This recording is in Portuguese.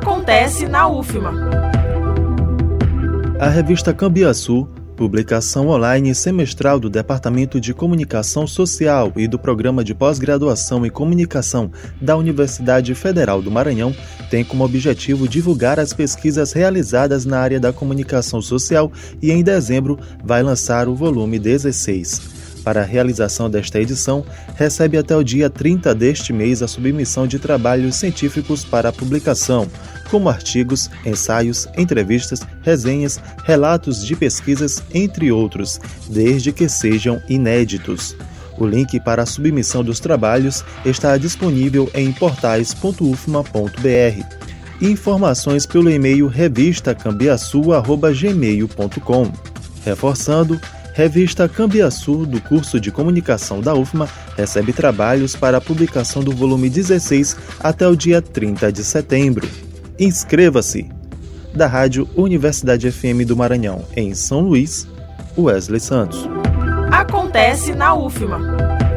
Acontece na UFMA. A revista Cambiaçu publicação online semestral do Departamento de Comunicação Social e do Programa de Pós-Graduação em Comunicação da Universidade Federal do Maranhão, tem como objetivo divulgar as pesquisas realizadas na área da comunicação social e, em dezembro, vai lançar o volume 16. Para a realização desta edição, recebe até o dia 30 deste mês a submissão de trabalhos científicos para publicação, como artigos, ensaios, entrevistas, resenhas, relatos de pesquisas, entre outros, desde que sejam inéditos. O link para a submissão dos trabalhos está disponível em portais.ufma.br. Informações pelo e-mail revistacambiaçu.gmail.com. Reforçando, Revista Cambiaçu, do curso de comunicação da UFMA, recebe trabalhos para a publicação do volume 16 até o dia 30 de setembro. Inscreva-se! Da Rádio Universidade FM do Maranhão, em São Luís, Wesley Santos. Acontece na UFMA.